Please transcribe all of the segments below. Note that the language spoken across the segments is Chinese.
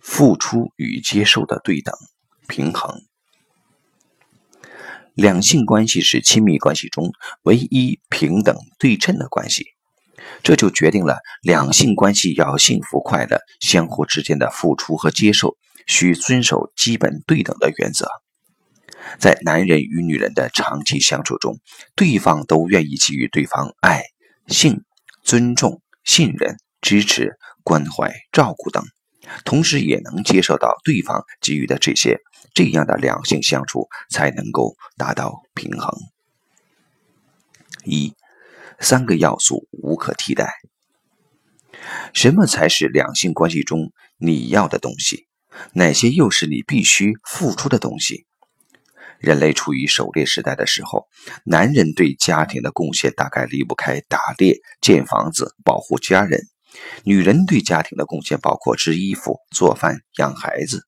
付出与接受的对等平衡。两性关系是亲密关系中唯一平等对称的关系，这就决定了两性关系要幸福快乐，相互之间的付出和接受需遵守基本对等的原则。在男人与女人的长期相处中，对方都愿意给予对方爱、性、尊重、信任、支持、关怀、照顾等，同时也能接受到对方给予的这些，这样的两性相处才能够达到平衡。一，三个要素无可替代。什么才是两性关系中你要的东西？哪些又是你必须付出的东西？人类处于狩猎时代的时候，男人对家庭的贡献大概离不开打猎、建房子、保护家人；女人对家庭的贡献包括织衣服、做饭、养孩子。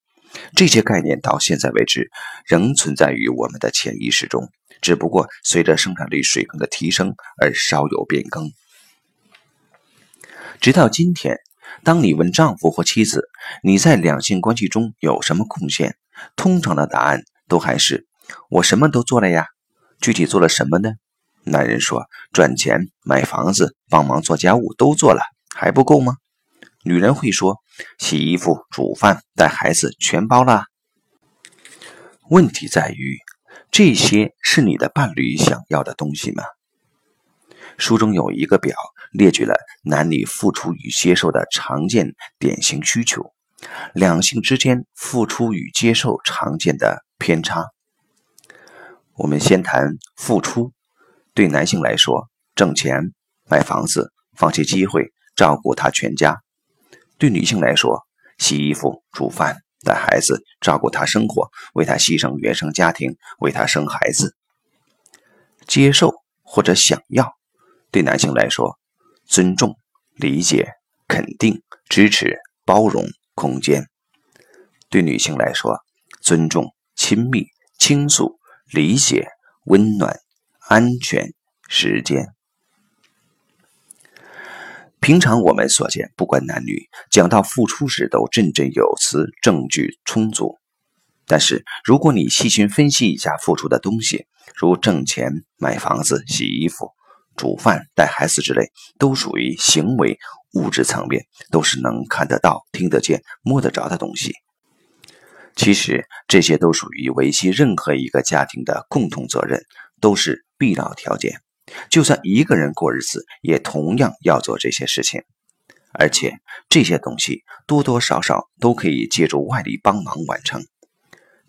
这些概念到现在为止仍存在于我们的潜意识中，只不过随着生产力水平的提升而稍有变更。直到今天，当你问丈夫或妻子你在两性关系中有什么贡献，通常的答案都还是。我什么都做了呀，具体做了什么呢？男人说：赚钱、买房子、帮忙做家务都做了，还不够吗？女人会说：洗衣服、煮饭、带孩子全包了。问题在于，这些是你的伴侣想要的东西吗？书中有一个表，列举了男女付出与接受的常见典型需求，两性之间付出与接受常见的偏差。我们先谈付出。对男性来说，挣钱、买房子、放弃机会、照顾他全家；对女性来说，洗衣服、煮饭、带孩子、照顾他生活、为他牺牲原生家庭、为他生孩子。接受或者想要，对男性来说，尊重、理解、肯定、支持、包容、空间；对女性来说，尊重、亲密、倾诉。理解、温暖、安全、时间。平常我们所见，不管男女，讲到付出时都振振有词，证据充足。但是，如果你细心分析一下付出的东西，如挣钱、买房子、洗衣服、煮饭、带孩子之类，都属于行为物质层面，都是能看得到、听得见、摸得着的东西。其实这些都属于维系任何一个家庭的共同责任，都是必要条件。就算一个人过日子，也同样要做这些事情。而且这些东西多多少少都可以借助外力帮忙完成。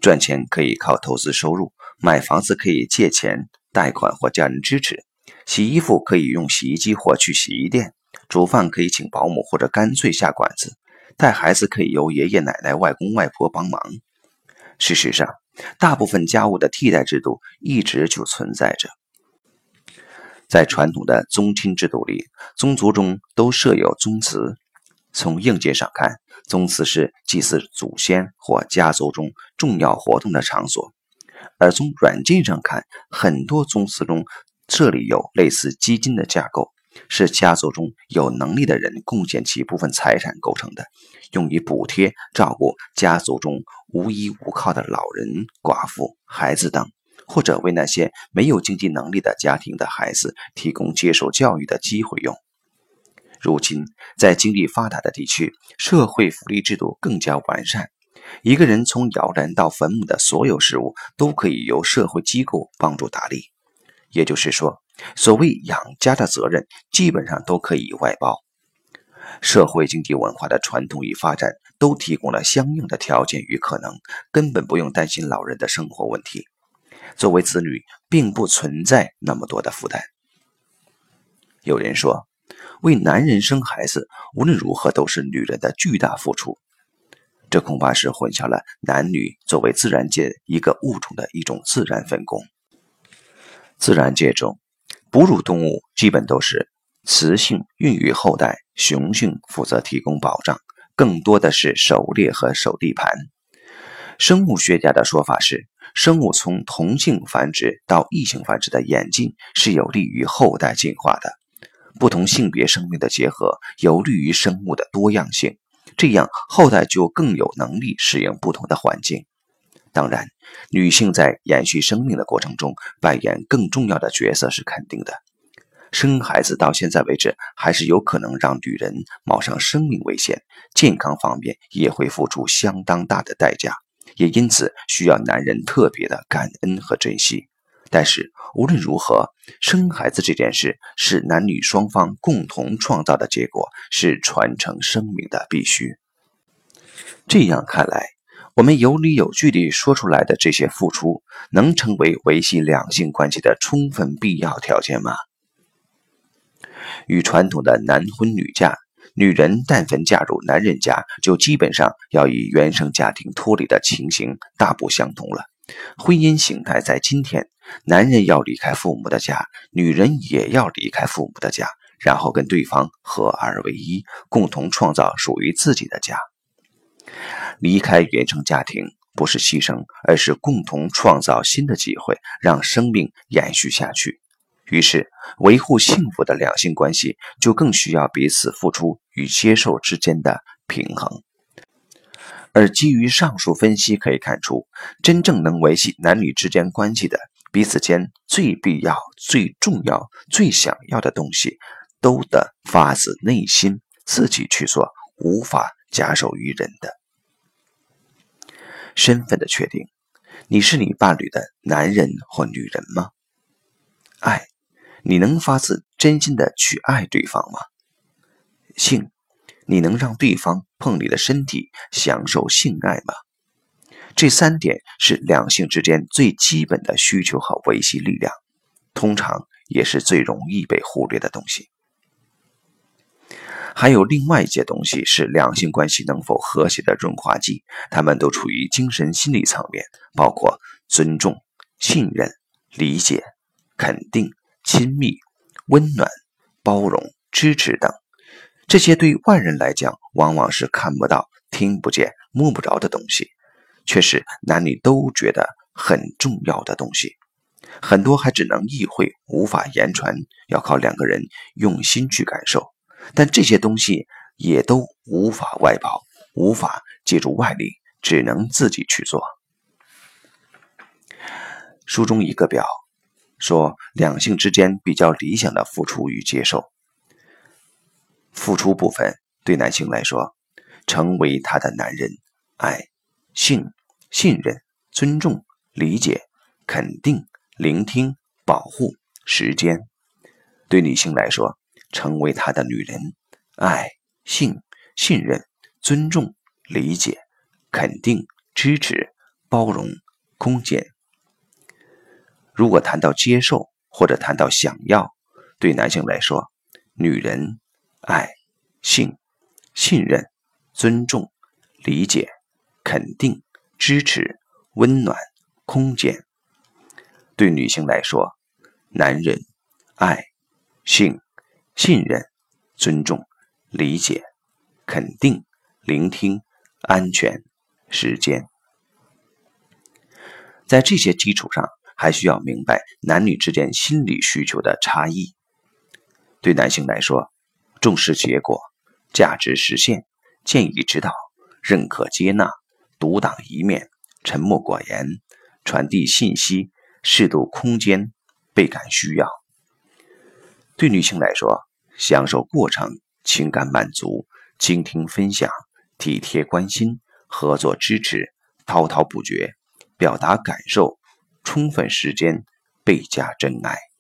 赚钱可以靠投资收入，买房子可以借钱贷款或家人支持，洗衣服可以用洗衣机或去洗衣店，煮饭可以请保姆或者干脆下馆子。带孩子可以由爷爷奶奶、外公外婆帮忙。事实上，大部分家务的替代制度一直就存在着。在传统的宗亲制度里，宗族中都设有宗祠。从硬件上看，宗祠是祭祀祖先或家族中重要活动的场所；而从软件上看，很多宗祠中设立有类似基金的架构。是家族中有能力的人贡献其部分财产构成的，用于补贴照顾家族中无依无靠的老人、寡妇、孩子等，或者为那些没有经济能力的家庭的孩子提供接受教育的机会用。如今，在经济发达的地区，社会福利制度更加完善，一个人从摇篮到坟墓的所有事务都可以由社会机构帮助打理。也就是说。所谓养家的责任，基本上都可以外包。社会经济文化的传统与发展，都提供了相应的条件与可能，根本不用担心老人的生活问题。作为子女，并不存在那么多的负担。有人说，为男人生孩子，无论如何都是女人的巨大付出，这恐怕是混淆了男女作为自然界一个物种的一种自然分工。自然界中。哺乳动物基本都是雌性孕育后代，雄性负责提供保障，更多的是狩猎和守地盘。生物学家的说法是，生物从同性繁殖到异性繁殖的演进是有利于后代进化的。不同性别生命的结合有利于生物的多样性，这样后代就更有能力适应不同的环境。当然，女性在延续生命的过程中扮演更重要的角色是肯定的。生孩子到现在为止，还是有可能让女人冒上生命危险，健康方面也会付出相当大的代价，也因此需要男人特别的感恩和珍惜。但是无论如何，生孩子这件事是男女双方共同创造的结果，是传承生命的必须。这样看来，我们有理有据地说出来的这些付出，能成为维系两性关系的充分必要条件吗？与传统的男婚女嫁，女人但凡嫁入男人家，就基本上要与原生家庭脱离的情形大不相同了。婚姻形态在今天，男人要离开父母的家，女人也要离开父母的家，然后跟对方合二为一，共同创造属于自己的家。离开原生家庭不是牺牲，而是共同创造新的机会，让生命延续下去。于是，维护幸福的两性关系就更需要彼此付出与接受之间的平衡。而基于上述分析可以看出，真正能维系男女之间关系的彼此间最必要、最重要、最想要的东西，都得发自内心自己去做，无法假手于人的。身份的确定，你是你伴侣的男人或女人吗？爱，你能发自真心的去爱对方吗？性。你能让对方碰你的身体，享受性爱吗？这三点是两性之间最基本的需求和维系力量，通常也是最容易被忽略的东西。还有另外一些东西是两性关系能否和谐的润滑剂，它们都处于精神心理层面，包括尊重、信任、理解、肯定、亲密、温暖、包容、支持等。这些对外人来讲，往往是看不到、听不见、摸不着的东西，却是男女都觉得很重要的东西。很多还只能意会，无法言传，要靠两个人用心去感受。但这些东西也都无法外包，无法借助外力，只能自己去做。书中一个表说，两性之间比较理想的付出与接受。付出部分对男性来说，成为他的男人，爱、性、信任、尊重、理解、肯定、聆听、保护、时间；对女性来说，成为他的女人，爱、性、信任、尊重、理解、肯定、支持、包容、空间。如果谈到接受或者谈到想要，对男性来说，女人。爱、性、信任、尊重、理解、肯定、支持、温暖、空间。对女性来说，男人爱、性、信任、尊重、理解、肯定、聆听、安全、时间。在这些基础上，还需要明白男女之间心理需求的差异。对男性来说，重视结果、价值实现、建议指导、认可接纳、独当一面、沉默寡言、传递信息、适度空间、倍感需要。对女性来说，享受过程、情感满足、倾听分享、体贴关心、合作支持、滔滔不绝、表达感受、充分时间倍加珍爱。